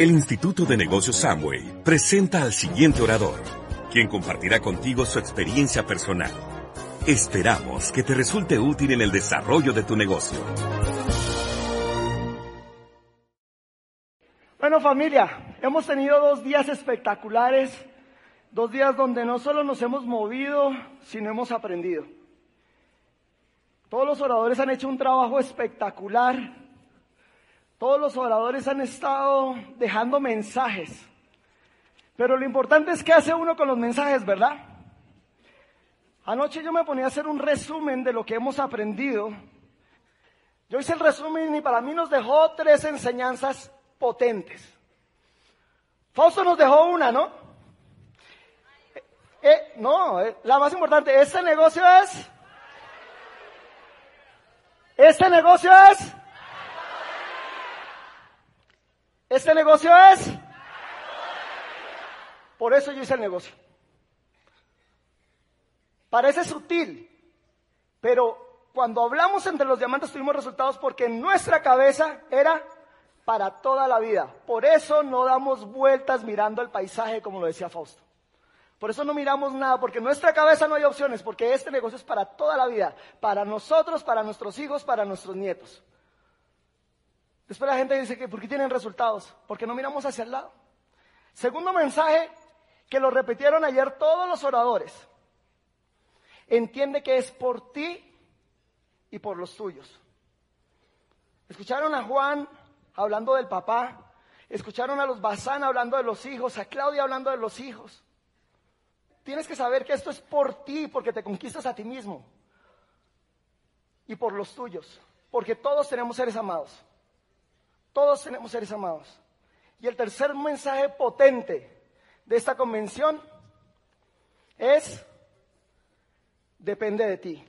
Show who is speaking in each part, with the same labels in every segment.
Speaker 1: El Instituto de Negocios Samway presenta al siguiente orador, quien compartirá contigo su experiencia personal. Esperamos que te resulte útil en el desarrollo de tu negocio.
Speaker 2: Bueno familia, hemos tenido dos días espectaculares, dos días donde no solo nos hemos movido, sino hemos aprendido. Todos los oradores han hecho un trabajo espectacular, todos los oradores han estado dejando mensajes, pero lo importante es qué hace uno con los mensajes, ¿verdad? Anoche yo me ponía a hacer un resumen de lo que hemos aprendido. Yo hice el resumen y para mí nos dejó tres enseñanzas potentes. Fausto nos dejó una, ¿no? Eh, no, eh, la más importante, este negocio es... Este negocio es... Este negocio es... Por eso yo hice el negocio. Parece sutil, pero cuando hablamos entre los diamantes tuvimos resultados porque en nuestra cabeza era para toda la vida. Por eso no damos vueltas mirando el paisaje, como lo decía Fausto. Por eso no miramos nada, porque en nuestra cabeza no hay opciones, porque este negocio es para toda la vida, para nosotros, para nuestros hijos, para nuestros nietos. Después la gente dice que ¿por qué tienen resultados? Porque no miramos hacia el lado. Segundo mensaje, que lo repitieron ayer todos los oradores. Entiende que es por ti y por los tuyos. Escucharon a Juan hablando del papá. Escucharon a los Bazán hablando de los hijos, a Claudia hablando de los hijos. Tienes que saber que esto es por ti, porque te conquistas a ti mismo. Y por los tuyos. Porque todos tenemos seres amados. Todos tenemos seres amados. Y el tercer mensaje potente de esta convención es, depende de ti.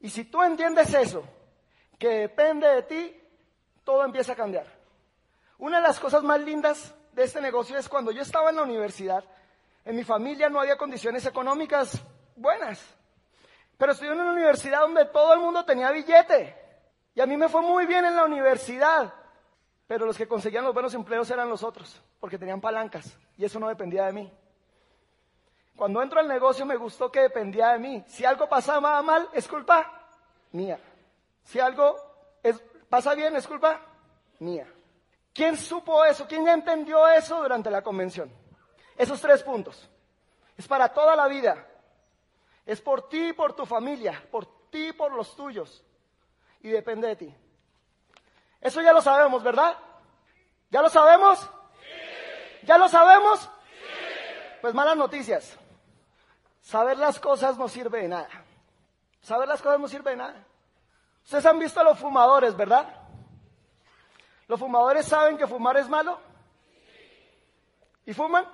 Speaker 2: Y si tú entiendes eso, que depende de ti, todo empieza a cambiar. Una de las cosas más lindas de este negocio es cuando yo estaba en la universidad, en mi familia no había condiciones económicas buenas, pero estudié en una universidad donde todo el mundo tenía billete. Y a mí me fue muy bien en la universidad, pero los que conseguían los buenos empleos eran los otros, porque tenían palancas, y eso no dependía de mí. Cuando entro al negocio me gustó que dependía de mí. Si algo pasaba mal, es culpa mía. Si algo ¿Pasa bien? ¿Es culpa? Mía. ¿Quién supo eso? ¿Quién entendió eso durante la convención? Esos tres puntos. Es para toda la vida. Es por ti y por tu familia, por ti y por los tuyos. Y depende de ti. Eso ya lo sabemos, ¿verdad? ¿Ya lo sabemos? Sí. ¿Ya lo sabemos? Sí. Pues malas noticias. Saber las cosas no sirve de nada. Saber las cosas no sirve de nada. Ustedes han visto a los fumadores, ¿verdad? ¿Los fumadores saben que fumar es malo? ¿Y fuman?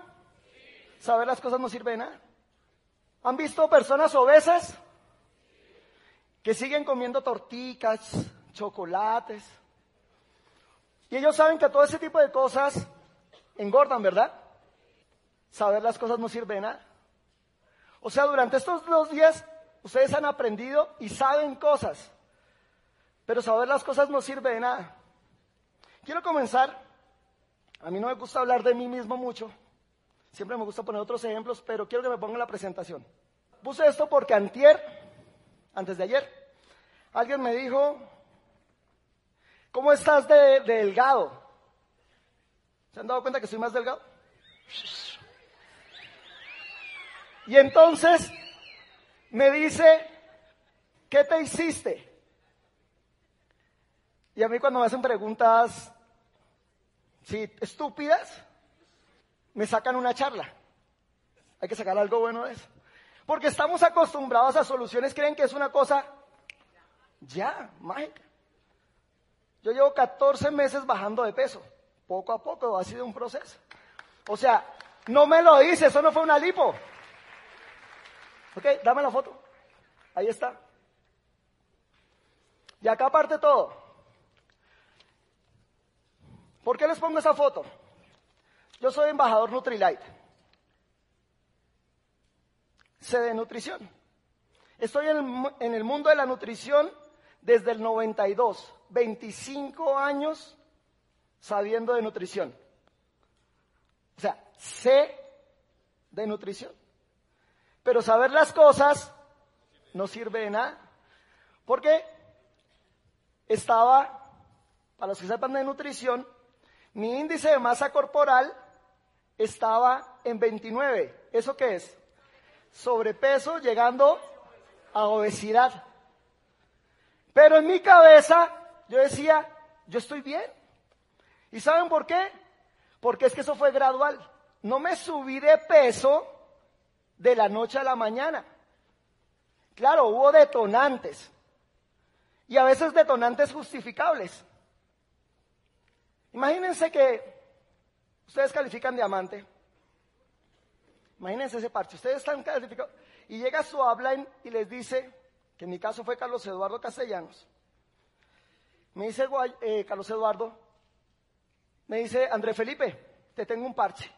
Speaker 2: Saber las cosas no sirve de nada. ¿Han visto personas obesas que siguen comiendo torticas, chocolates? Y ellos saben que todo ese tipo de cosas engordan, ¿verdad? Saber las cosas no sirve de nada. O sea, durante estos dos días ustedes han aprendido y saben cosas pero saber las cosas no sirve de nada. Quiero comenzar. A mí no me gusta hablar de mí mismo mucho. Siempre me gusta poner otros ejemplos, pero quiero que me pongan la presentación. Puse esto porque antier, antes de ayer, alguien me dijo, ¿cómo estás de, delgado? ¿Se han dado cuenta que soy más delgado? Y entonces me dice, ¿qué te hiciste? Y a mí cuando me hacen preguntas, sí, estúpidas, me sacan una charla. Hay que sacar algo bueno de eso. Porque estamos acostumbrados a soluciones, creen que es una cosa ya, mágica. Yo llevo 14 meses bajando de peso. Poco a poco ha sido un proceso. O sea, no me lo dice, eso no fue una lipo. Ok, dame la foto. Ahí está. Y acá parte todo. ¿Por qué les pongo esa foto? Yo soy embajador Nutrilite. Sé de nutrición. Estoy en el, mundo de la nutrición desde el 92, 25 años sabiendo de nutrición. O sea, sé de nutrición. Pero saber las cosas no sirve de nada. Porque estaba, para los que sepan de nutrición, mi índice de masa corporal estaba en 29. ¿Eso qué es? Sobrepeso llegando a obesidad. Pero en mi cabeza yo decía, yo estoy bien. ¿Y saben por qué? Porque es que eso fue gradual. No me subí de peso de la noche a la mañana. Claro, hubo detonantes. Y a veces detonantes justificables. Imagínense que ustedes califican diamante. Imagínense ese parche. Ustedes están calificados. Y llega su habla y les dice, que en mi caso fue Carlos Eduardo Castellanos. Me dice eh, Carlos Eduardo, me dice, André Felipe, te tengo un parche.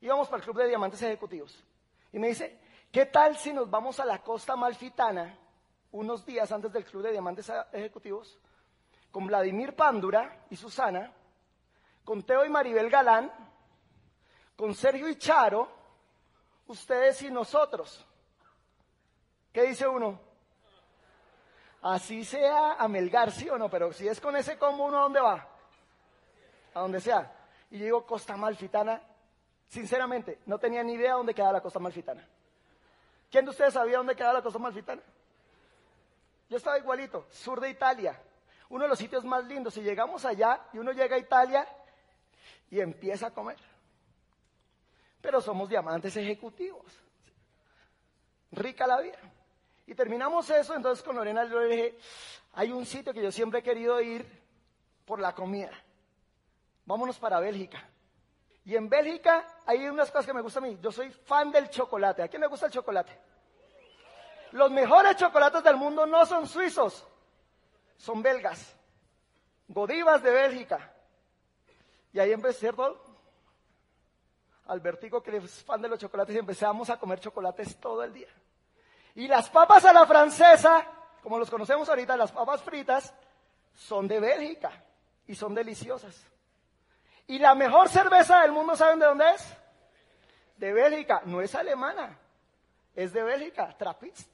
Speaker 2: Íbamos para el Club de Diamantes Ejecutivos. Y me dice, ¿qué tal si nos vamos a la costa malfitana unos días antes del Club de Diamantes Ejecutivos con Vladimir Pándura y Susana, con Teo y Maribel Galán, con Sergio y Charo, ustedes y nosotros? ¿Qué dice uno? Así sea a Melgar, sí o no, pero si es con ese combo, ¿uno a dónde va? A donde sea. Y yo digo, Costa Malfitana, sinceramente, no tenía ni idea dónde quedaba la Costa Malfitana. ¿Quién de ustedes sabía dónde quedaba la Costa Malfitana? Yo estaba igualito, sur de Italia, uno de los sitios más lindos. Si llegamos allá y uno llega a Italia y empieza a comer. Pero somos diamantes ejecutivos. Rica la vida. Y terminamos eso, entonces con Lorena le dije, hay un sitio que yo siempre he querido ir por la comida. Vámonos para Bélgica. Y en Bélgica hay unas cosas que me gustan a mí. Yo soy fan del chocolate. ¿A quién le gusta el chocolate? Los mejores chocolates del mundo no son suizos, son belgas. Godivas de Bélgica. Y ahí empecé, ¿cierto? Albertico, que es fan de los chocolates, y empezamos a comer chocolates todo el día. Y las papas a la francesa, como los conocemos ahorita, las papas fritas, son de Bélgica y son deliciosas. Y la mejor cerveza del mundo, ¿saben de dónde es? De Bélgica, no es alemana, es de Bélgica, Trappist.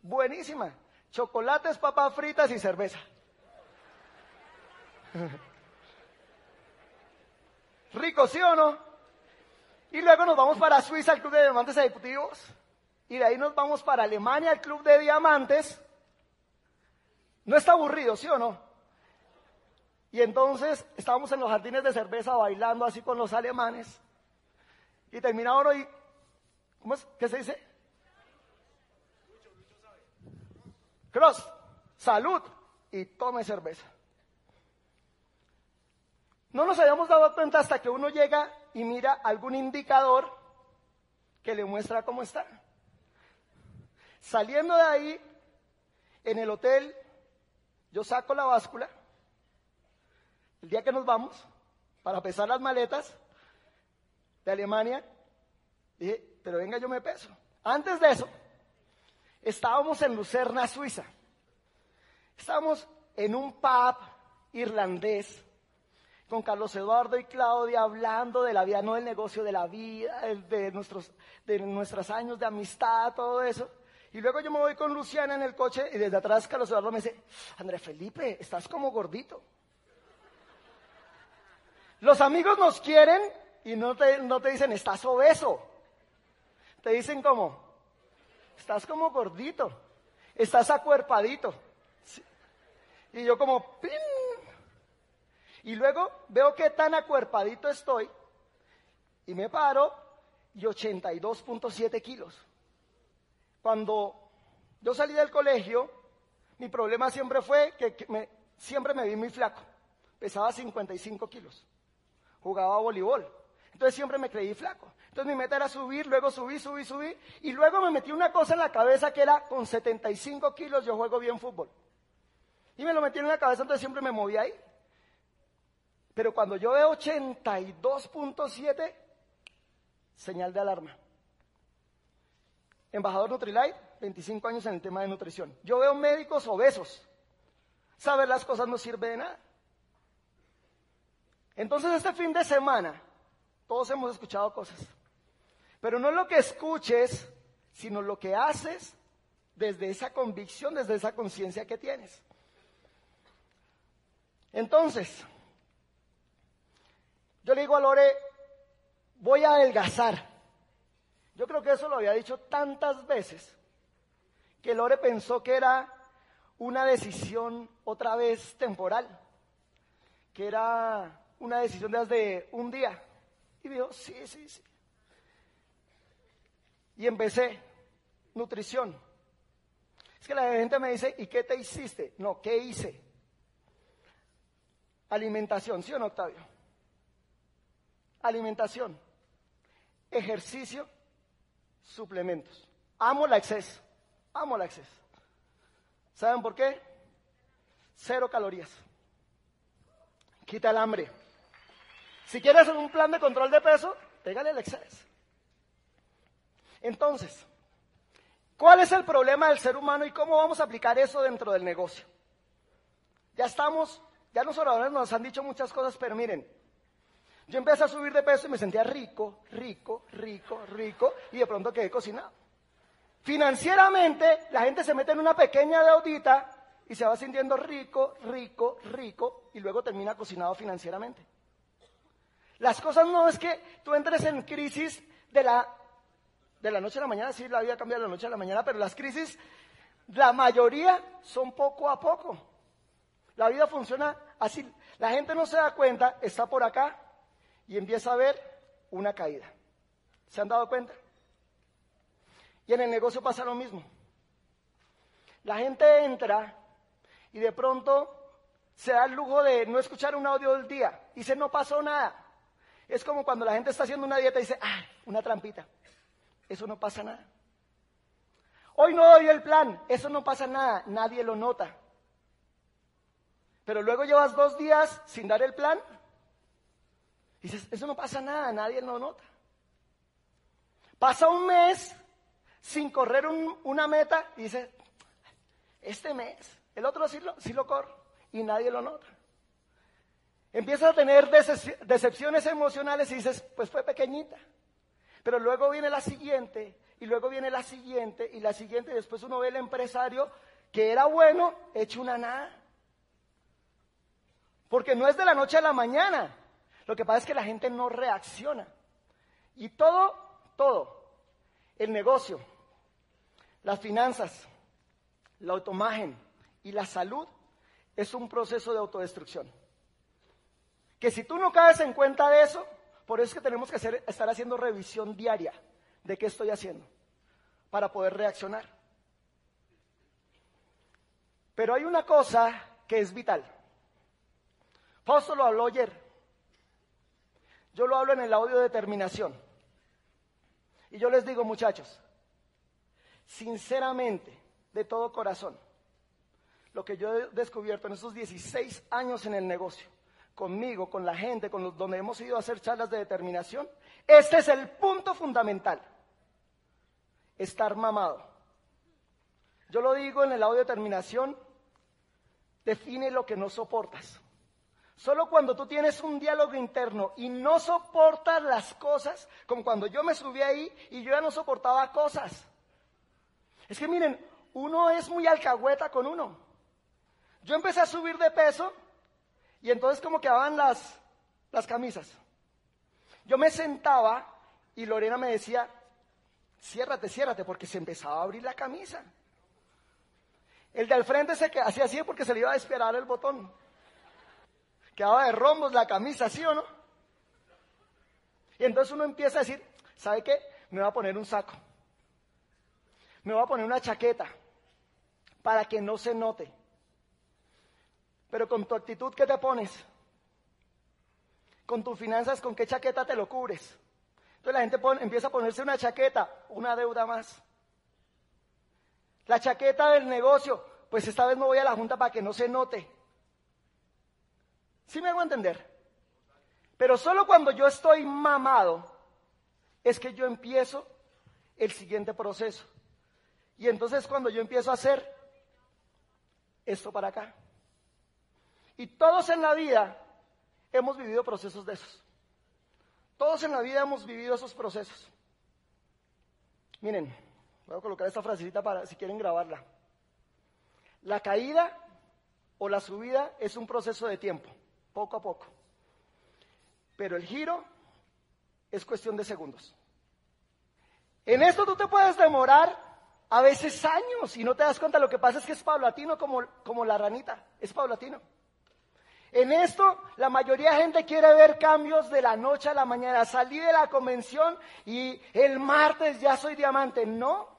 Speaker 2: Buenísima. Chocolates, papas fritas y cerveza. Rico, ¿sí o no? Y luego nos vamos para Suiza, al Club de Diamantes Ejecutivos. Y de ahí nos vamos para Alemania, al Club de Diamantes. No está aburrido, ¿sí o no? Y entonces estábamos en los jardines de cerveza bailando así con los alemanes. Y terminamos y, ¿cómo es? ¿Qué se dice? Cross, salud y tome cerveza. No nos habíamos dado cuenta hasta que uno llega y mira algún indicador que le muestra cómo está. Saliendo de ahí, en el hotel, yo saco la báscula. El día que nos vamos, para pesar las maletas de Alemania, dije, pero venga, yo me peso. Antes de eso, estábamos en Lucerna, Suiza. Estábamos en un pub irlandés con Carlos Eduardo y Claudia hablando de la vida, no del negocio, de la vida, de, nuestros, de nuestros años de amistad, todo eso. Y luego yo me voy con Luciana en el coche y desde atrás Carlos Eduardo me dice, André Felipe, estás como gordito. Los amigos nos quieren y no te, no te dicen, estás obeso. Te dicen como, estás como gordito, estás acuerpadito. Y yo como, ¡pin! Y luego veo qué tan acuerpadito estoy y me paro y 82.7 kilos. Cuando yo salí del colegio, mi problema siempre fue que, siempre me vi muy flaco. Pesaba 55 kilos. Jugaba voleibol. Entonces siempre me creí flaco. Entonces mi meta era subir, luego subí, subí, subí. Y luego me metí una cosa en la cabeza que era con 75 kilos yo juego bien fútbol. Y me lo metí en la cabeza, entonces siempre me moví ahí. Pero cuando yo veo 82.7, señal de alarma. Embajador Nutrilite, 25 años en el tema de nutrición. Yo veo médicos obesos. Saber las cosas no sirve de nada. Entonces este fin de semana, Todos hemos escuchado cosas. Pero no lo que escuches, sino lo que haces desde esa convicción, desde esa conciencia que tienes. Entonces, yo le digo a Lore, voy a adelgazar. Yo creo que eso lo había dicho tantas veces que Lore pensó que era una decisión otra vez temporal, que era una decisión desde un día. Y dijo, sí, sí, sí. Y empecé, nutrición. Es que la gente me dice, ¿y qué te hiciste? No, ¿qué hice? Alimentación, ¿sí o no, Octavio? Alimentación, ejercicio, suplementos. Amo la exceso, amo la exceso. ¿Saben por qué? Cero calorías. Quita el hambre. Si quieres hacer un plan de control de peso, pégale el exceso. Entonces, ¿cuál es el problema del ser humano y cómo vamos a aplicar eso dentro del negocio? Ya estamos, ya los oradores nos han dicho muchas cosas, pero miren, yo empecé a subir de peso y me sentía rico, rico, rico, rico, y de pronto quedé cocinado. Financieramente, la gente se mete en una pequeña deudita y se va sintiendo rico, rico, rico, y luego termina cocinado financieramente. Las cosas no es que tú entres en crisis de la de la noche a la mañana, sí, la vida cambia de la noche a la mañana, pero las crisis, la mayoría son poco a poco. La vida funciona así. La gente no se da cuenta, está por acá y empieza a ver una caída. ¿Se han dado cuenta? Y en el negocio pasa lo mismo. La gente entra y de pronto se da el lujo de no escuchar un audio del día. Dice, no pasó nada. Es como cuando la gente está haciendo una dieta y dice, ah, una trampita. Eso no pasa nada. Hoy no doy el plan, eso no pasa nada, nadie lo nota. Pero luego llevas dos días sin dar el plan, dices, eso no pasa nada, nadie lo nota. Pasa un mes sin correr una meta y dices, este mes, el otro sí lo, sí lo y nadie lo nota. Empiezas a tener decepciones emocionales y dices, pues fue pequeñita. Pero luego viene la siguiente, y luego viene la siguiente, y la siguiente, y después uno ve el empresario que era bueno, hecho una nada. Porque no es de la noche a la mañana. Lo que pasa es que la gente no reacciona. Y todo, todo, el negocio, las finanzas, la automagen y la salud es un proceso de autodestrucción. Que si tú no caes en cuenta de eso, por eso es que tenemos que estar haciendo revisión diaria de qué estoy haciendo para poder reaccionar. Pero hay una cosa que es vital. Fausto lo habló ayer. Yo lo hablo en el audio de terminación. Y yo les digo, muchachos, sinceramente, de todo corazón, lo que yo he descubierto en estos 16 años en el negocio, conmigo, con la gente, con los, donde hemos ido a hacer charlas de determinación, este es el punto fundamental. Estar mamado. Yo lo digo en el audio de determinación, define lo que no soportas. Solo cuando tú tienes un diálogo interno y no soportas las cosas, como cuando yo me subí ahí y yo ya no soportaba cosas. Es que miren, uno es muy alcahueta con uno. Yo empecé a subir de peso y entonces como quedaban las, las camisas. Yo me sentaba y Lorena me decía, ciérrate, ciérrate, porque se empezaba a abrir la camisa. El de al frente se hacía así porque se le iba a esperar el botón. Quedaba de rombos la camisa, ¿sí o no? Y entonces uno empieza a decir, ¿sabe qué? Me voy a poner un saco. Me voy a poner una chaqueta para que no se note. Pero con tu actitud, ¿qué te pones? Con tus finanzas, ¿con qué chaqueta te lo cubres? Entonces la gente empieza a ponerse una chaqueta, una deuda más. La chaqueta del negocio, pues esta vez me voy a la junta para que no se note. ¿Sí me hago entender? Pero solo cuando yo estoy mamado es que yo empiezo el siguiente proceso. Y entonces cuando yo empiezo a hacer esto para acá. Y todos en la vida hemos vivido procesos de esos. Todos en la vida hemos vivido esos procesos. Miren, voy a colocar esta frasecita para si quieren grabarla. La caída o la subida es un proceso de tiempo, poco a poco. Pero el giro es cuestión de segundos. En esto tú te puedes demorar a veces años y no te das cuenta. Lo que pasa es que es paulatino como, como la ranita, es paulatino. En esto, la mayoría de gente quiere ver cambios de la noche a la mañana. Salí de la convención y el martes ya soy diamante. No.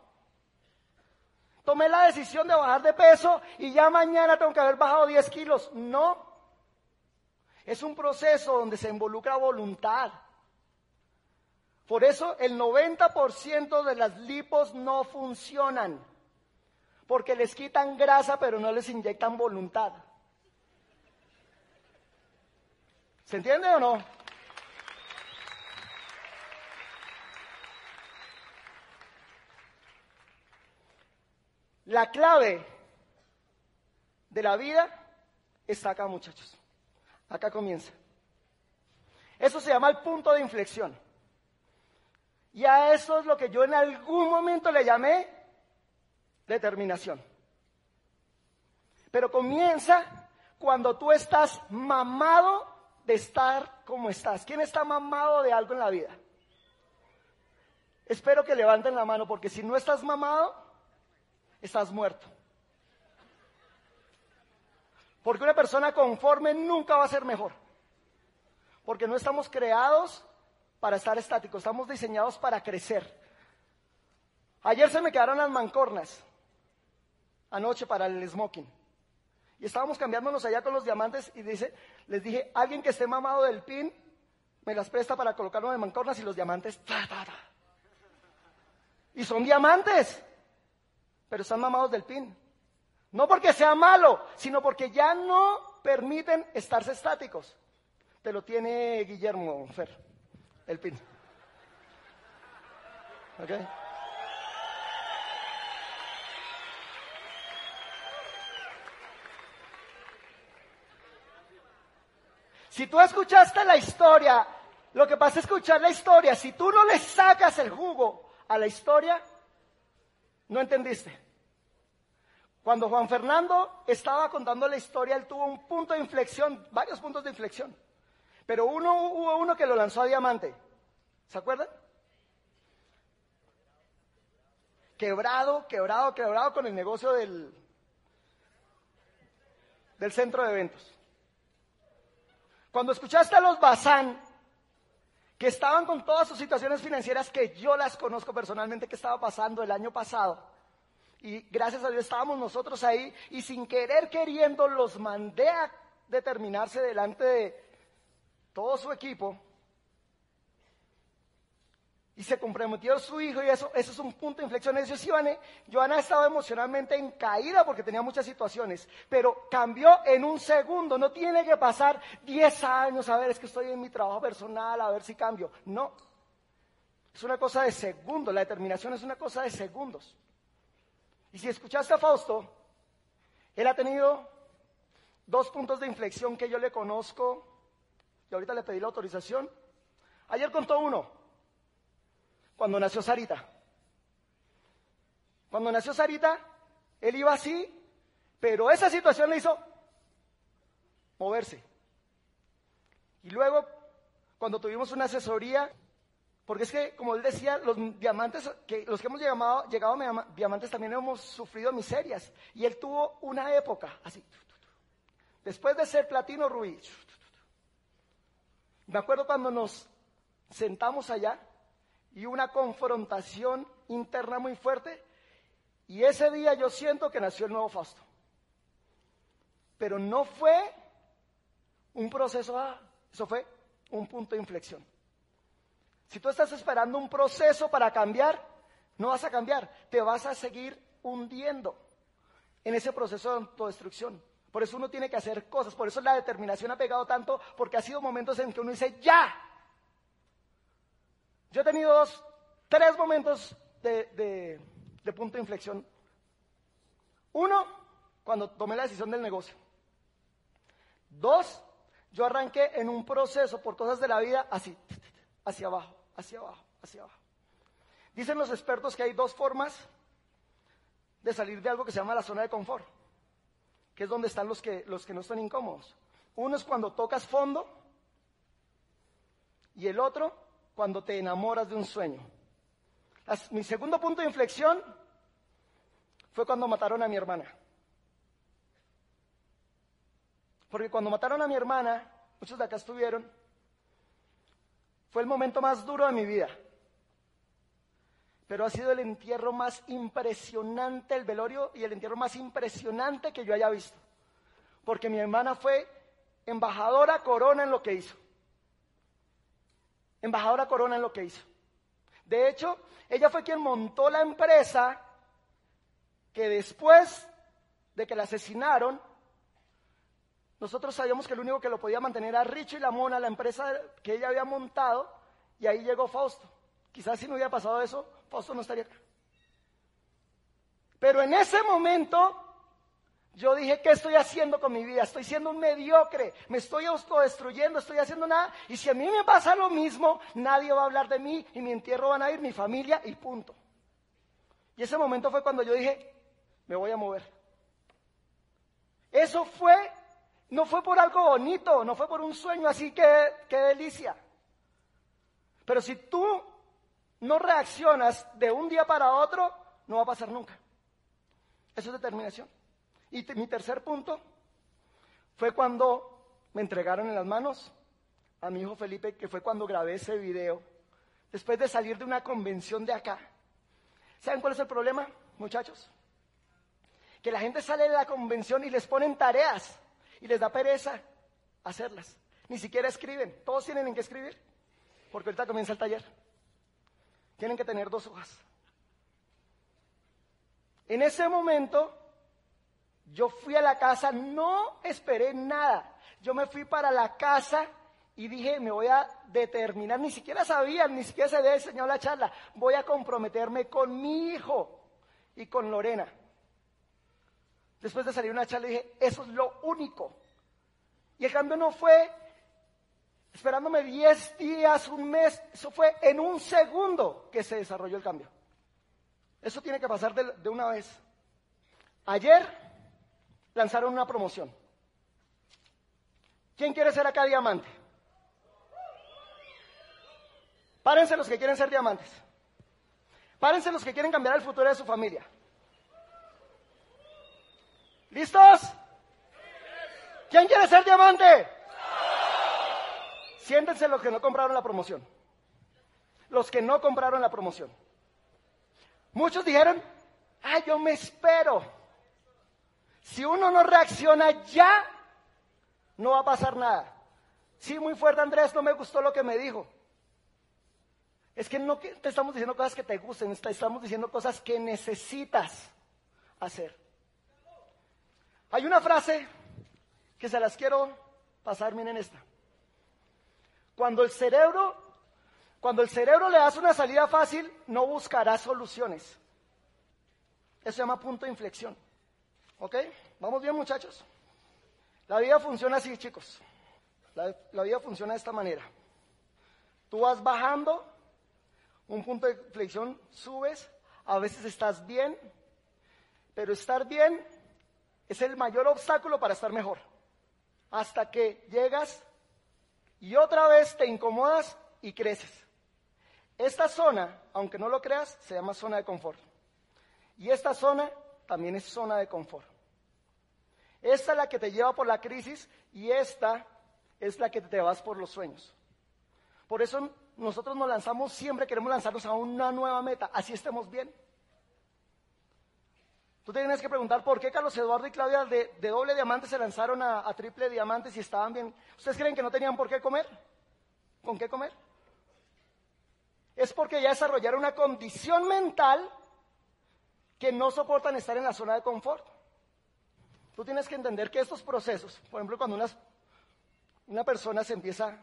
Speaker 2: Tomé la decisión de bajar de peso y ya mañana tengo que haber bajado 10 kilos. No. Es un proceso donde se involucra voluntad. Por eso el 90% de las lipos no funcionan. Porque les quitan grasa pero no les inyectan voluntad. ¿Se entiende o no? La clave de la vida está acá, muchachos. Acá comienza. Eso se llama el punto de inflexión. Y a eso es lo que yo en algún momento le llamé determinación. Pero comienza cuando tú estás mamado de estar como estás. ¿Quién está mamado de algo en la vida? Espero que levanten la mano porque si no estás mamado, estás muerto. Porque una persona conforme nunca va a ser mejor. Porque no estamos creados para estar estáticos, estamos diseñados para crecer. Ayer se me quedaron las mancornas, anoche para el smoking. Y estábamos cambiándonos allá con los diamantes y dice, les dije, alguien que esté mamado del pin, me las presta para colocarlo de mancornas y los diamantes, Y son diamantes, pero están mamados del pin. No porque sea malo, sino porque ya no permiten estarse estáticos. Te lo tiene Guillermo Fer, el pin. ¿Ok? Si tú escuchaste la historia, lo que pasa es escuchar la historia. Si tú no le sacas el jugo a la historia, no entendiste. Cuando Juan Fernando estaba contando la historia, él tuvo un punto de inflexión, varios puntos de inflexión. Pero uno, hubo uno que lo lanzó a diamante. ¿Se acuerdan? Quebrado, quebrado, quebrado con el negocio del, del centro de eventos. Cuando escuchaste a los Bazán, que estaban con todas sus situaciones financieras que yo las conozco personalmente, que estaba pasando el año pasado, y gracias a Dios estábamos nosotros ahí, y sin querer queriendo los mandé a determinarse delante de todo su equipo, y se comprometió su hijo y eso, eso es un punto de inflexión. Eso sí, Joana estaba emocionalmente en caída porque tenía muchas situaciones, pero cambió en un segundo. No tiene que pasar 10 años a ver, es que estoy en mi trabajo personal, a ver si cambio. No. Es una cosa de segundos, la determinación es una cosa de segundos. Y si escuchaste a Fausto, él ha tenido dos puntos de inflexión que yo le conozco, y ahorita le pedí la autorización. Ayer contó uno, cuando nació Sarita. Cuando nació Sarita, él iba así, pero esa situación le hizo moverse. Y luego, cuando tuvimos una asesoría, porque es que, como él decía, los diamantes, que los que hemos llegado, a diamantes también hemos sufrido miserias. Y él tuvo una época así. Después de ser platino rubí. Me acuerdo cuando nos sentamos allá y una confrontación interna muy fuerte. Y ese día yo siento que nació el nuevo Fausto. Pero no fue un proceso, ah, eso fue un punto de inflexión. Si tú estás esperando un proceso para cambiar, no vas a cambiar, te vas a seguir hundiendo en ese proceso de autodestrucción. Por eso uno tiene que hacer cosas, por eso la determinación ha pegado tanto, porque ha sido momentos en que uno dice, ya, yo he tenido dos, tres momentos de, punto de inflexión. Uno, cuando tomé la decisión del negocio. Dos, yo arranqué en un proceso por cosas de la vida así, hacia abajo, hacia abajo, hacia abajo. Dicen los expertos que hay dos formas de salir de algo que se llama la zona de confort, que es donde están los que, los que no están incómodos. Uno es cuando tocas fondo y el otro cuando te enamoras de un sueño. mi segundo punto de inflexión fue cuando mataron a mi hermana. Porque cuando mataron a mi hermana, muchos de acá estuvieron, fue el momento más duro de mi vida. Pero ha sido el entierro más impresionante, el velorio y el entierro más impresionante que yo haya visto. Porque mi hermana fue embajadora corona en lo que hizo. Embajadora corona en lo que hizo. De hecho, ella fue quien montó la empresa que después de que la asesinaron, nosotros sabíamos que el único que lo podía mantener era Richo y la Mona, la empresa que ella había montado, y ahí llegó Fausto. Quizás si no hubiera pasado eso, Fausto no estaría acá. Pero en ese momento yo dije, ¿qué estoy haciendo con mi vida? Estoy siendo un mediocre, me estoy autodestruyendo, estoy haciendo nada. Y si a mí me pasa lo mismo, nadie va a hablar de mí y mi entierro van a ir mi familia y punto. Y ese momento fue cuando yo dije, me voy a mover. Eso fue, no fue por algo bonito, no fue por un sueño así que, qué delicia. Pero si tú no reaccionas de un día para otro, no va a pasar nunca. Eso es determinación. Y mi tercer punto fue cuando me entregaron en las manos a mi hijo Felipe, que fue cuando grabé ese video, después de salir de una convención de acá. ¿Saben cuál es el problema, muchachos? Que la gente sale de la convención y les ponen tareas y les da pereza hacerlas. Ni siquiera escriben. Todos tienen en qué escribir. Porque ahorita comienza el taller. Tienen que tener dos hojas. En ese momento, yo fui a la casa, no esperé nada. Yo me fui para la casa y dije, me voy a determinar, ni siquiera sabía, ni siquiera se había enseñado la charla, voy a comprometerme con mi hijo y con Lorena. Después de salir una charla dije, eso es lo único. Y el cambio no fue esperándome 10 días, un mes, eso fue en un segundo que se desarrolló el cambio. Eso tiene que pasar de, de una vez. Ayer lanzaron una promoción. ¿Quién quiere ser acá diamante? Párense los que quieren ser diamantes. Párense los que quieren cambiar el futuro de su familia. ¿Listos? ¿Quién quiere ser diamante? Siéntense los que no compraron la promoción. Los que no compraron la promoción. Muchos dijeron, ah, yo me espero. Si uno no reacciona ya, no va a pasar nada. Sí, muy fuerte Andrés, no me gustó lo que me dijo. Es que no te estamos diciendo cosas que te gusten, estamos diciendo cosas que necesitas hacer. Hay una frase que se las quiero pasar, miren esta. Cuando el cerebro, cuando el cerebro le das una salida fácil, no buscará soluciones. Eso se llama punto de inflexión. ¿Ok? ¿Vamos bien, muchachos? La vida funciona así, chicos. La, la vida funciona de esta manera. Tú vas bajando, un punto de inflexión, subes, a veces estás bien, pero estar bien es el mayor obstáculo para estar mejor. Hasta que llegas y otra vez te incomodas y creces. Esta zona, aunque no lo creas, se llama zona de confort. Y esta zona también es zona de confort. Esta es la que te lleva por la crisis y esta es la que te vas por los sueños. Por eso nosotros nos lanzamos, siempre queremos lanzarnos a una nueva meta, así estemos bien. Tú te tienes que preguntar por qué Carlos Eduardo y Claudia de, doble diamante se lanzaron a, triple diamante si estaban bien. ¿Ustedes creen que no tenían por qué comer? ¿Con qué comer? Es porque ya desarrollaron una condición mental que no soportan estar en la zona de confort. Tú tienes que entender que estos procesos, por ejemplo, cuando una persona se empieza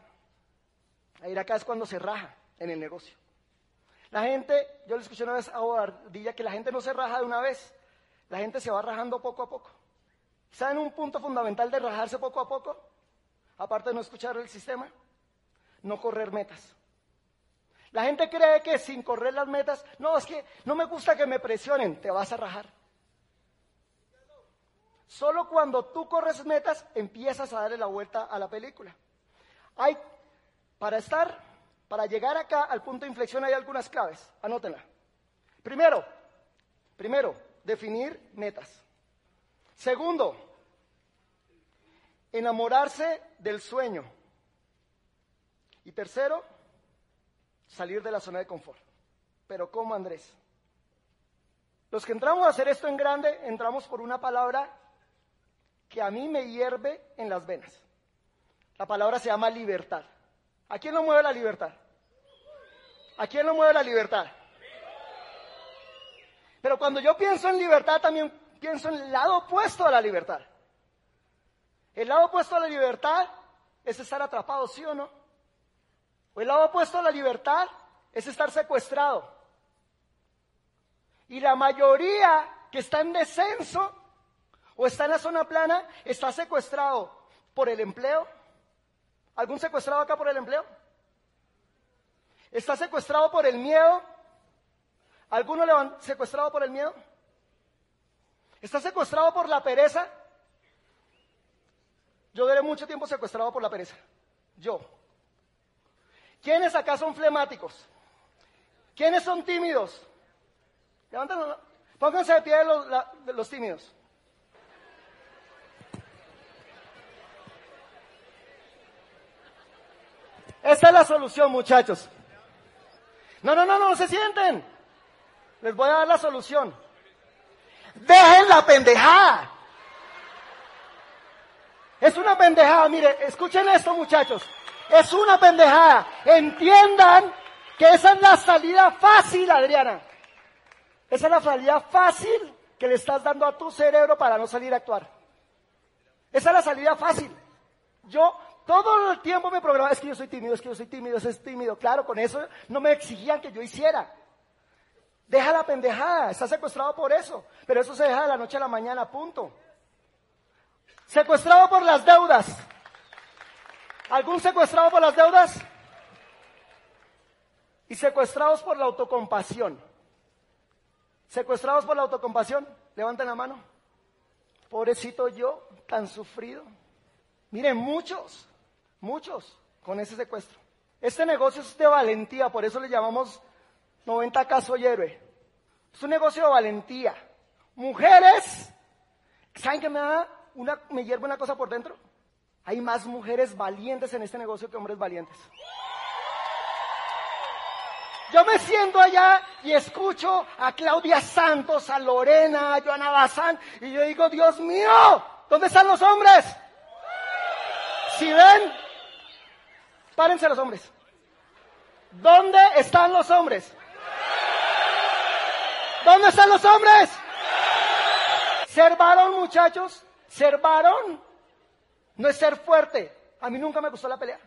Speaker 2: a ir acá es cuando se raja en el negocio. La gente, yo le escuché una vez a Bardilla que la gente no se raja de una vez, la gente se va rajando poco a poco. ¿Saben un punto fundamental de rajarse poco a poco? Aparte de no escuchar el sistema, no correr metas. La gente cree que sin correr las metas, no, es que no me gusta que me presionen, te vas a rajar. Solo cuando tú corres metas empiezas a darle la vuelta a la película. Hay, para estar, para llegar acá al punto de inflexión hay algunas claves, anótenla. Primero, primero, definir metas. Segundo, enamorarse del sueño. Y tercero, salir de la zona de confort. Pero ¿cómo, Andrés? Los que entramos a hacer esto en grande, entramos por una palabra que a mí me hierve en las venas. La palabra se llama libertad. ¿A quién lo mueve la libertad? ¿A quién lo mueve la libertad? Pero cuando yo pienso en libertad, también pienso en el lado opuesto a la libertad. El lado opuesto a la libertad es estar atrapado, ¿sí o no? O el lado opuesto a la libertad es estar secuestrado. Y la mayoría que está en descenso o está en la zona plana está secuestrado por el empleo. ¿Algún secuestrado acá por el empleo? ¿Está secuestrado por el miedo? ¿Alguno le secuestrado por el miedo? ¿Está secuestrado por la pereza? Yo duré mucho tiempo secuestrado por la pereza. Yo. ¿Quiénes acá son flemáticos? ¿Quiénes son tímidos? Levántenlo. Pónganse de pie los, los tímidos. Esta es la solución, muchachos. No, no, no, no se sienten. Les voy a dar la solución. Dejen la pendejada. Es una pendejada, mire, escuchen esto muchachos. Es una pendejada. Entiendan que esa es la salida fácil, Adriana. Esa es la salida fácil que le estás dando a tu cerebro para no salir a actuar. Esa es la salida fácil. Yo todo el tiempo me programaba, es que yo soy tímido, es que yo soy tímido, es tímido. Claro, con eso no me exigían que yo hiciera. Deja la pendejada, está secuestrado por eso. Pero eso se deja de la noche a la mañana, punto. Secuestrado por las deudas. ¿Algún secuestrado por las deudas? Y secuestrados por la autocompasión. Secuestrados por la autocompasión, levanten la mano. Pobrecito yo, tan sufrido. Miren, muchos, muchos con ese secuestro. Este negocio es de valentía, por eso le llamamos 90 caso héroe. Es un negocio de valentía. Mujeres, ¿saben qué me da una, me hierve una cosa por dentro. Hay más mujeres valientes en este negocio que hombres valientes. Yo me siento allá y escucho a Claudia Santos, a Lorena, a Joana Bazán, y yo digo, Dios mío, ¿dónde están los hombres? Si ven, párense los hombres. ¿Dónde están los hombres? ¿Dónde están los hombres? Ser varón, muchachos, ser varón no es ser fuerte. A mí nunca me gustó la pelea.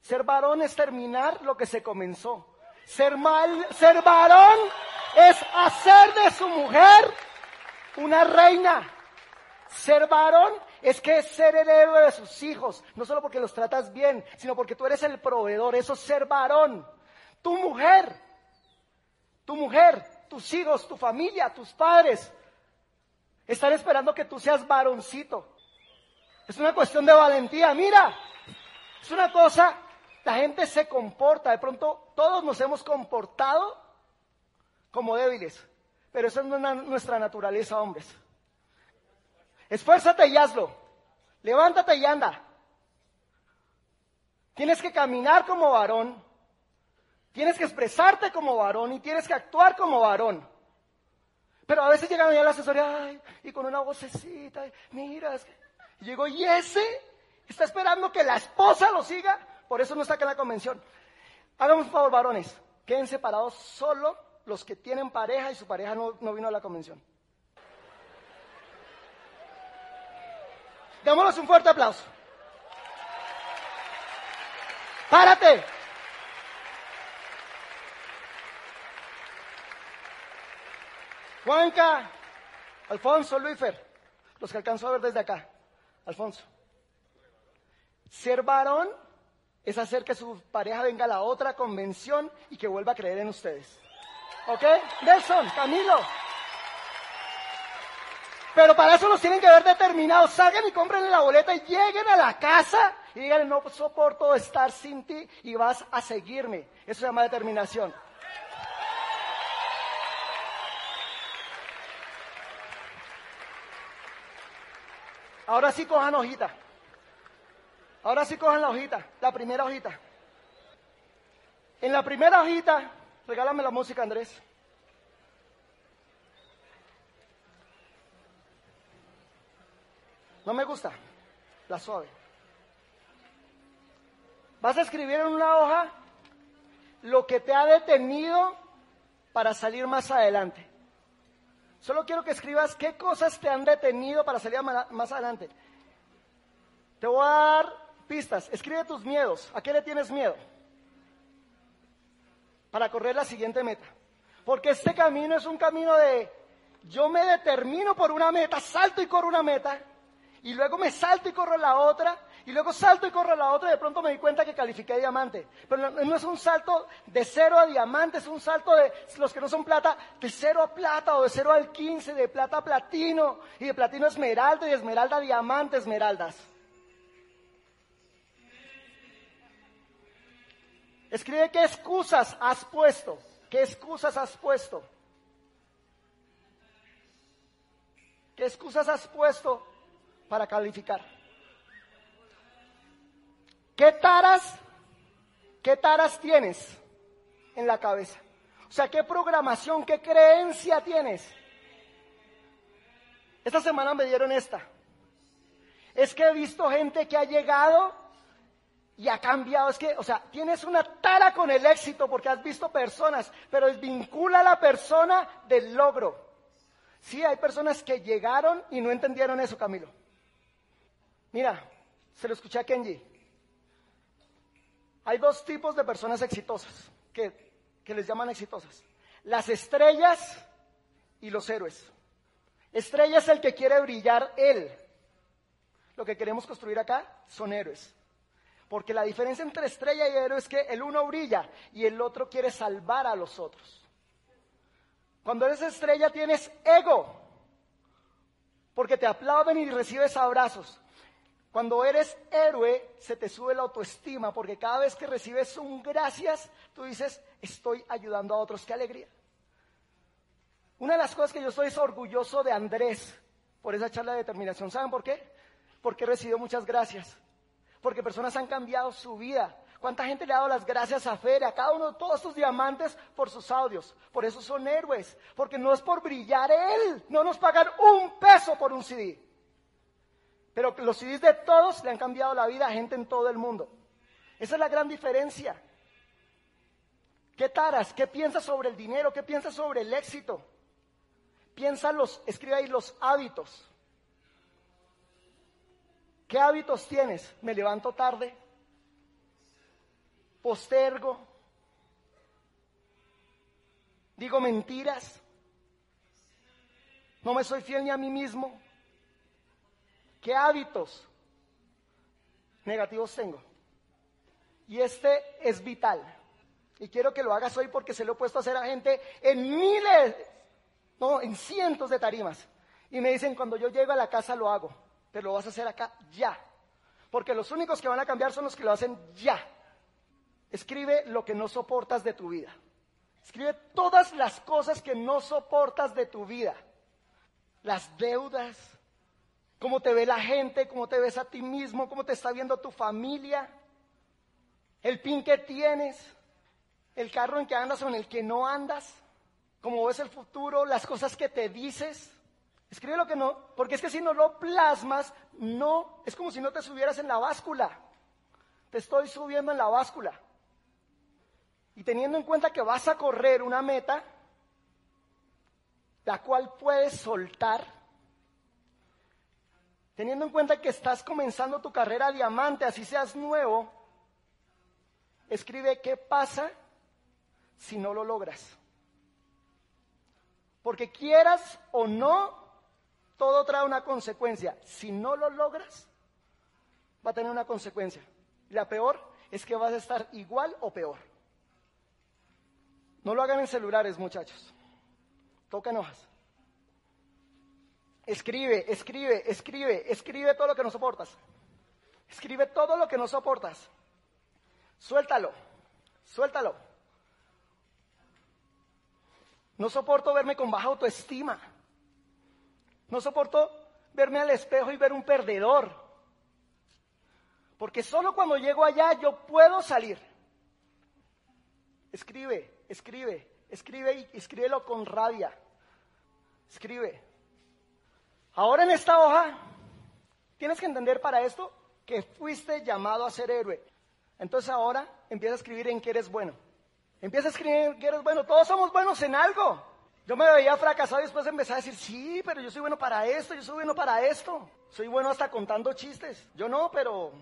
Speaker 2: Ser varón es terminar lo que se comenzó. Ser mal, ser varón es hacer de su mujer una reina. Ser varón es que es ser el héroe de sus hijos, no solo porque los tratas bien, sino porque tú eres el proveedor, eso es ser varón. Tu mujer, tu mujer, tus hijos, tu familia, tus padres, están esperando que tú seas varoncito. Es una cuestión de valentía. Mira, es una cosa, la gente se comporta, de pronto todos nos hemos comportado como débiles, pero no es nuestra naturaleza, hombres. Esfuérzate y hazlo. Levántate y anda. Tienes que caminar como varón. Tienes que expresarte como varón y tienes que actuar como varón. Pero a veces llegan a la asesoría y con una vocecita, mira, es que... y llegó, y ese está esperando que la esposa lo siga, por eso no está acá en la convención. Hagamos un favor, varones, queden separados solo los que tienen pareja y su pareja no, no vino a la convención. Démosles un fuerte aplauso. Párate. Juanca, Alfonso, Luifer, los que alcanzó a ver desde acá. Alfonso. Ser varón es hacer que su pareja venga a la otra convención y que vuelva a creer en ustedes. ¿Ok? Nelson, Camilo. Pero para eso los tienen que ver determinados. Salgan y compren la boleta y lleguen a la casa y digan, no soporto estar sin ti y vas a seguirme. Eso se llama determinación. Ahora sí cojan hojita. Ahora sí cojan la hojita, la primera hojita. En la primera hojita, regálame la música, Andrés. No me gusta, la suave. Vas a escribir en una hoja lo que te ha detenido para salir más adelante. Solo quiero que escribas qué cosas te han detenido para salir más adelante. Te voy a dar pistas. Escribe tus miedos. ¿A qué le tienes miedo? Para correr la siguiente meta. Porque este camino es un camino de yo me determino por una meta, salto y corro una meta, y luego me salto y corro la otra, y luego salto y corro la otra y de pronto me di cuenta que califiqué diamante. Pero no, es un salto de cero a diamante, es un salto de los que no son plata, de cero a plata o de cero al quince, de plata a platino y de platino a esmeralda y de esmeralda a diamante, esmeraldas. Escribe qué excusas has puesto, qué excusas has puesto. ¿Qué excusas has puesto para calificar? ¿Qué taras, qué taras tienes en la cabeza? O sea, ¿qué programación, qué creencia tienes? Esta semana me dieron esta. Es que he visto gente que ha llegado y ha cambiado. Es que, o sea, tienes una tara con el éxito porque has visto personas, pero desvincula a la persona del logro. Sí, hay personas que llegaron y no entendieron eso, Camilo. Mira, se lo escuché a Kenji. Hay dos tipos de personas exitosas que, les llaman exitosas. Las estrellas y los héroes. Estrella es el que quiere brillar él. Lo que queremos construir acá son héroes. Porque la diferencia entre estrella y héroe es que el uno brilla y el otro quiere salvar a los otros. Cuando eres estrella tienes ego, porque te aplauden y recibes abrazos. Cuando eres héroe, se te sube la autoestima, porque cada vez que recibes un gracias, tú dices, estoy ayudando a otros. ¡Qué alegría! Una de las cosas que yo estoy es orgulloso de Andrés por esa charla de determinación. ¿Saben por qué? Porque he recibido muchas gracias. Porque personas han cambiado su vida. ¿Cuánta gente le ha dado las gracias a Fere, a cada uno de todos estos diamantes por sus audios? Por eso son héroes. Porque no es por brillar él. No nos pagan un peso por un CD. Pero los CDs de todos le han cambiado la vida a gente en todo el mundo. Esa es la gran diferencia. ¿Qué taras? ¿Qué piensas sobre el dinero? ¿Qué piensas sobre el éxito? Piensa los, escribe ahí los hábitos. ¿Qué hábitos tienes? Me levanto tarde, postergo, digo mentiras, no me soy fiel ni a mí mismo, ¿Qué hábitos negativos tengo? Y este es vital. Y quiero que lo hagas hoy porque se lo he puesto a hacer a gente en miles, no, en cientos de tarimas. Y me dicen, cuando yo llego a la casa lo hago, pero lo vas a hacer acá ya. Porque los únicos que van a cambiar son los que lo hacen ya. Escribe lo que no soportas de tu vida. Escribe todas las cosas que no soportas de tu vida. Las deudas, cómo te ve la gente, cómo te ves a ti mismo, cómo te está viendo tu familia, el pin que tienes, el carro en que andas o en el que no andas, cómo ves el futuro, las cosas que te dices. Escribe lo que no, porque es que si no lo plasmas, no, es como si no te subieras en la báscula. Te estoy subiendo en la báscula. Y teniendo en cuenta que vas a correr una meta, la cual puedes soltar, Teniendo en cuenta que estás comenzando tu carrera diamante, así seas nuevo, escribe qué pasa si no lo logras. Porque quieras o no, todo trae una consecuencia. Si no lo logras, va a tener una consecuencia. La peor es que vas a estar igual o peor. No lo hagan en celulares, muchachos. Tocan hojas. Escribe, escribe, escribe, escribe todo lo que no soportas. Escribe todo lo que no soportas. Suéltalo, suéltalo. No soporto verme con baja autoestima. No soporto verme al espejo y ver un perdedor. Porque solo cuando llego allá yo puedo salir. Escribe, escribe, escribe y escríbelo con rabia. Escribe. Ahora en esta hoja, tienes que entender para esto que fuiste llamado a ser héroe. Entonces ahora empieza a escribir en que eres bueno. Empieza a escribir en que eres bueno. Todos somos buenos en algo. Yo me veía fracasado y después empecé a decir, sí, pero yo soy bueno para esto, yo soy bueno para esto. Soy bueno hasta contando chistes. Yo no, pero,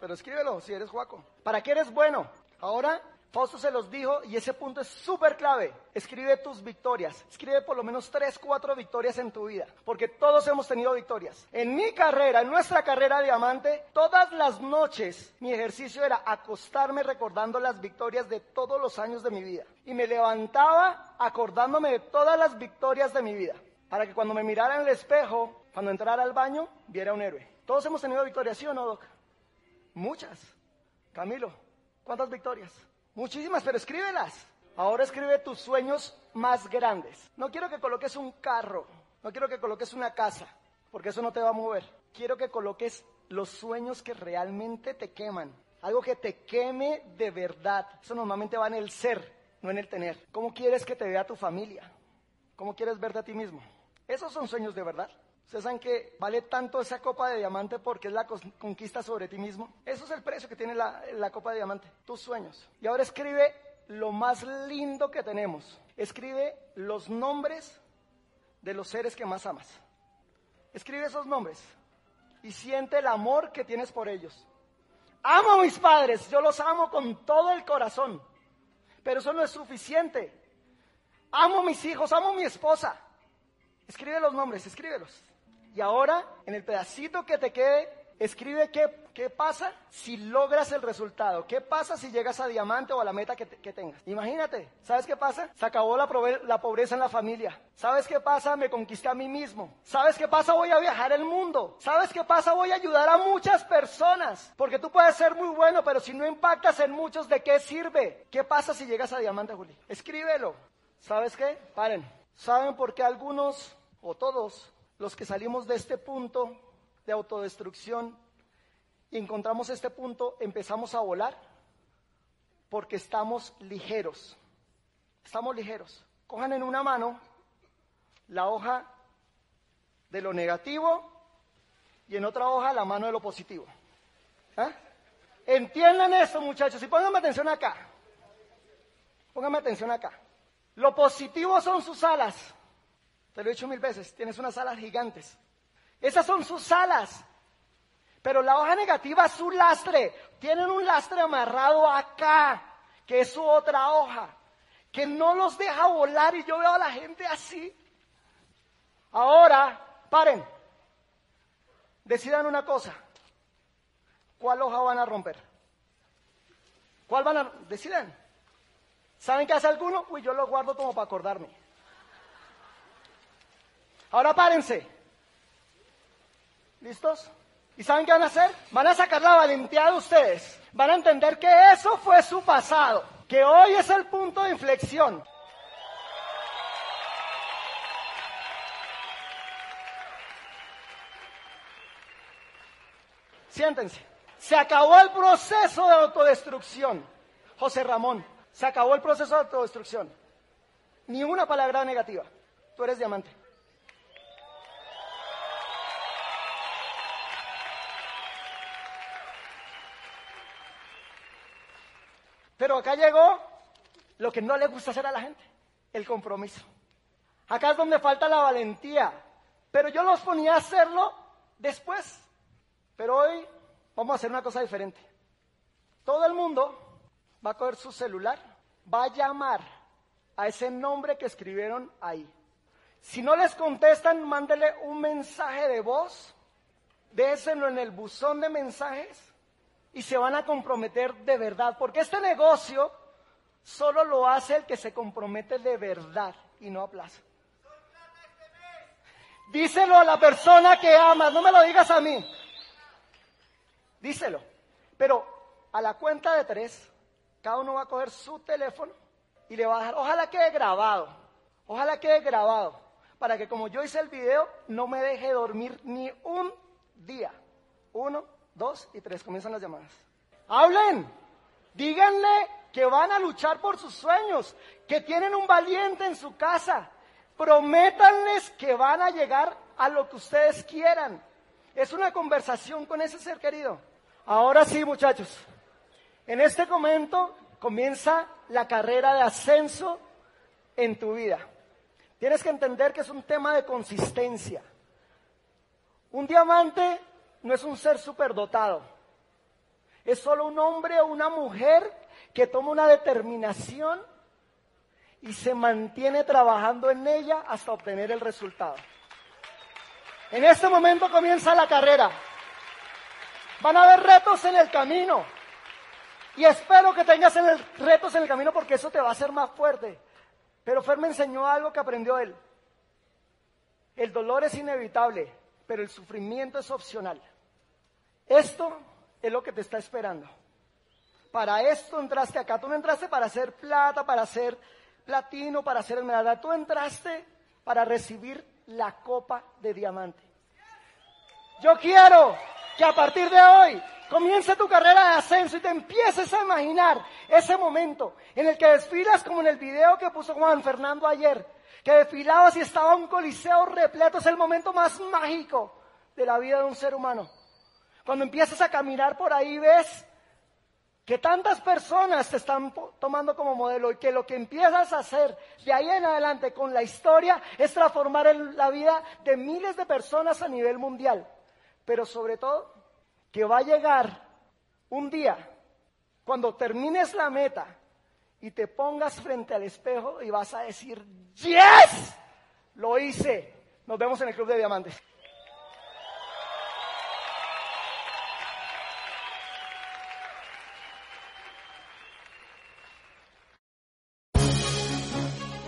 Speaker 2: pero escríbelo si eres guaco. ¿Para qué eres bueno? Ahora Fausto se los dijo y ese punto es súper clave. Escribe tus victorias. Escribe por lo menos tres, cuatro victorias en tu vida. Porque todos hemos tenido victorias. En mi carrera, en nuestra carrera diamante, todas las noches mi ejercicio era acostarme recordando las victorias de todos los años de mi vida. Y me levantaba acordándome de todas las victorias de mi vida. Para que cuando me mirara en el espejo, cuando entrara al baño, viera un héroe. Todos hemos tenido victorias, ¿sí o no, Doc? Muchas. Camilo, ¿cuántas victorias? Muchísimas, pero escríbelas. Ahora escribe tus sueños más grandes. No quiero que coloques un carro, no quiero que coloques una casa, porque eso no te va a mover. Quiero que coloques los sueños que realmente te queman. Algo que te queme de verdad. Eso normalmente va en el ser, no en el tener. ¿Cómo quieres que te vea tu familia? ¿Cómo quieres verte a ti mismo? Esos son sueños de verdad. Ustedes saben que vale tanto esa copa de diamante porque es la conquista sobre ti mismo. Eso es el precio que tiene la, la copa de diamante, tus sueños. Y ahora escribe lo más lindo que tenemos. Escribe los nombres de los seres que más amas. Escribe esos nombres y siente el amor que tienes por ellos. Amo a mis padres, yo los amo con todo el corazón, pero eso no es suficiente. Amo a mis hijos, amo a mi esposa. Escribe los nombres, escríbelos. Y ahora, en el pedacito que te quede, escribe qué, qué pasa si logras el resultado. ¿Qué pasa si llegas a diamante o a la meta que, tengas? Imagínate, ¿sabes qué pasa? Se acabó la, la pobreza en la familia. ¿Sabes qué pasa? Me conquisté a mí mismo. ¿Sabes qué pasa? Voy a viajar el mundo. ¿Sabes qué pasa? Voy a ayudar a muchas personas. Porque tú puedes ser muy bueno, pero si no impactas en muchos, ¿de qué sirve? ¿Qué pasa si llegas a diamante, Juli? Escríbelo. ¿Sabes qué? Paren. ¿Saben por qué algunos o todos los que salimos de este punto de autodestrucción y encontramos este punto, empezamos a volar porque estamos ligeros. Estamos ligeros. Cojan en una mano la hoja de lo negativo y en otra hoja la mano de lo positivo. ¿Ah? Entiendan esto, muchachos, y pónganme atención acá. Pónganme atención acá. Lo positivo son sus alas. Te lo he dicho mil veces, tienes unas alas gigantes. Esas son sus alas. Pero la hoja negativa es su lastre. Tienen un lastre amarrado acá, que es su otra hoja, que no los deja volar y yo veo a la gente así. Ahora, paren. Decidan una cosa. ¿Cuál hoja van a romper? ¿Cuál van a... Decidan. ¿Saben qué hace alguno? Uy, yo lo guardo como para acordarme. Ahora párense. ¿Listos? ¿Y saben qué van a hacer? Van a sacar la valentía de ustedes. Van a entender que eso fue su pasado, que hoy es el punto de inflexión. Siéntense. Se acabó el proceso de autodestrucción. José Ramón, se acabó el proceso de autodestrucción. Ni una palabra negativa. Tú eres diamante. Pero acá llegó lo que no le gusta hacer a la gente, el compromiso. Acá es donde falta la valentía. Pero yo los ponía a hacerlo después. Pero hoy vamos a hacer una cosa diferente. Todo el mundo va a coger su celular, va a llamar a ese nombre que escribieron ahí. Si no les contestan, mándele un mensaje de voz, déselo en el buzón de mensajes y se van a comprometer de verdad, porque este negocio solo lo hace el que se compromete de verdad y no a plazo. Díselo a la persona que amas, no me lo digas a mí. Díselo. Pero a la cuenta de tres, cada uno va a coger su teléfono y le va a dejar, ojalá quede grabado, ojalá quede grabado, para que como yo hice el video, no me deje dormir ni un día. Uno, dos y tres, comienzan las llamadas. Hablen, díganle que van a luchar por sus sueños, que tienen un valiente en su casa. Prométanles que van a llegar a lo que ustedes quieran. Es una conversación con ese ser querido. Ahora sí, muchachos. En este momento comienza la carrera de ascenso en tu vida. Tienes que entender que es un tema de consistencia. Un diamante no es un ser superdotado. Es solo un hombre o una mujer que toma una determinación y se mantiene trabajando en ella hasta obtener el resultado. En este momento comienza la carrera. Van a haber retos en el camino. Y espero que tengas retos en el camino porque eso te va a hacer más fuerte. Pero Fer me enseñó algo que aprendió él. El dolor es inevitable, pero el sufrimiento es opcional. Esto es lo que te está esperando. Para esto entraste acá. Tú no entraste para hacer plata, para hacer platino, para hacer esmeralda. Tú entraste para recibir la copa de diamante. Yo quiero que a partir de hoy comience tu carrera de ascenso y te empieces a imaginar ese momento en el que desfilas como en el video que puso Juan Fernando ayer, que desfilabas y estaba un coliseo repleto. Es el momento más mágico de la vida de un ser humano. Cuando empiezas a caminar por ahí ves que tantas personas te están tomando como modelo y que lo que empiezas a hacer de ahí en adelante con la historia es transformar la vida de miles de personas a nivel mundial. Pero sobre todo, que va a llegar un día cuando termines la meta y te pongas frente al espejo y vas a decir, yes, lo hice. Nos vemos en el Club de Diamantes.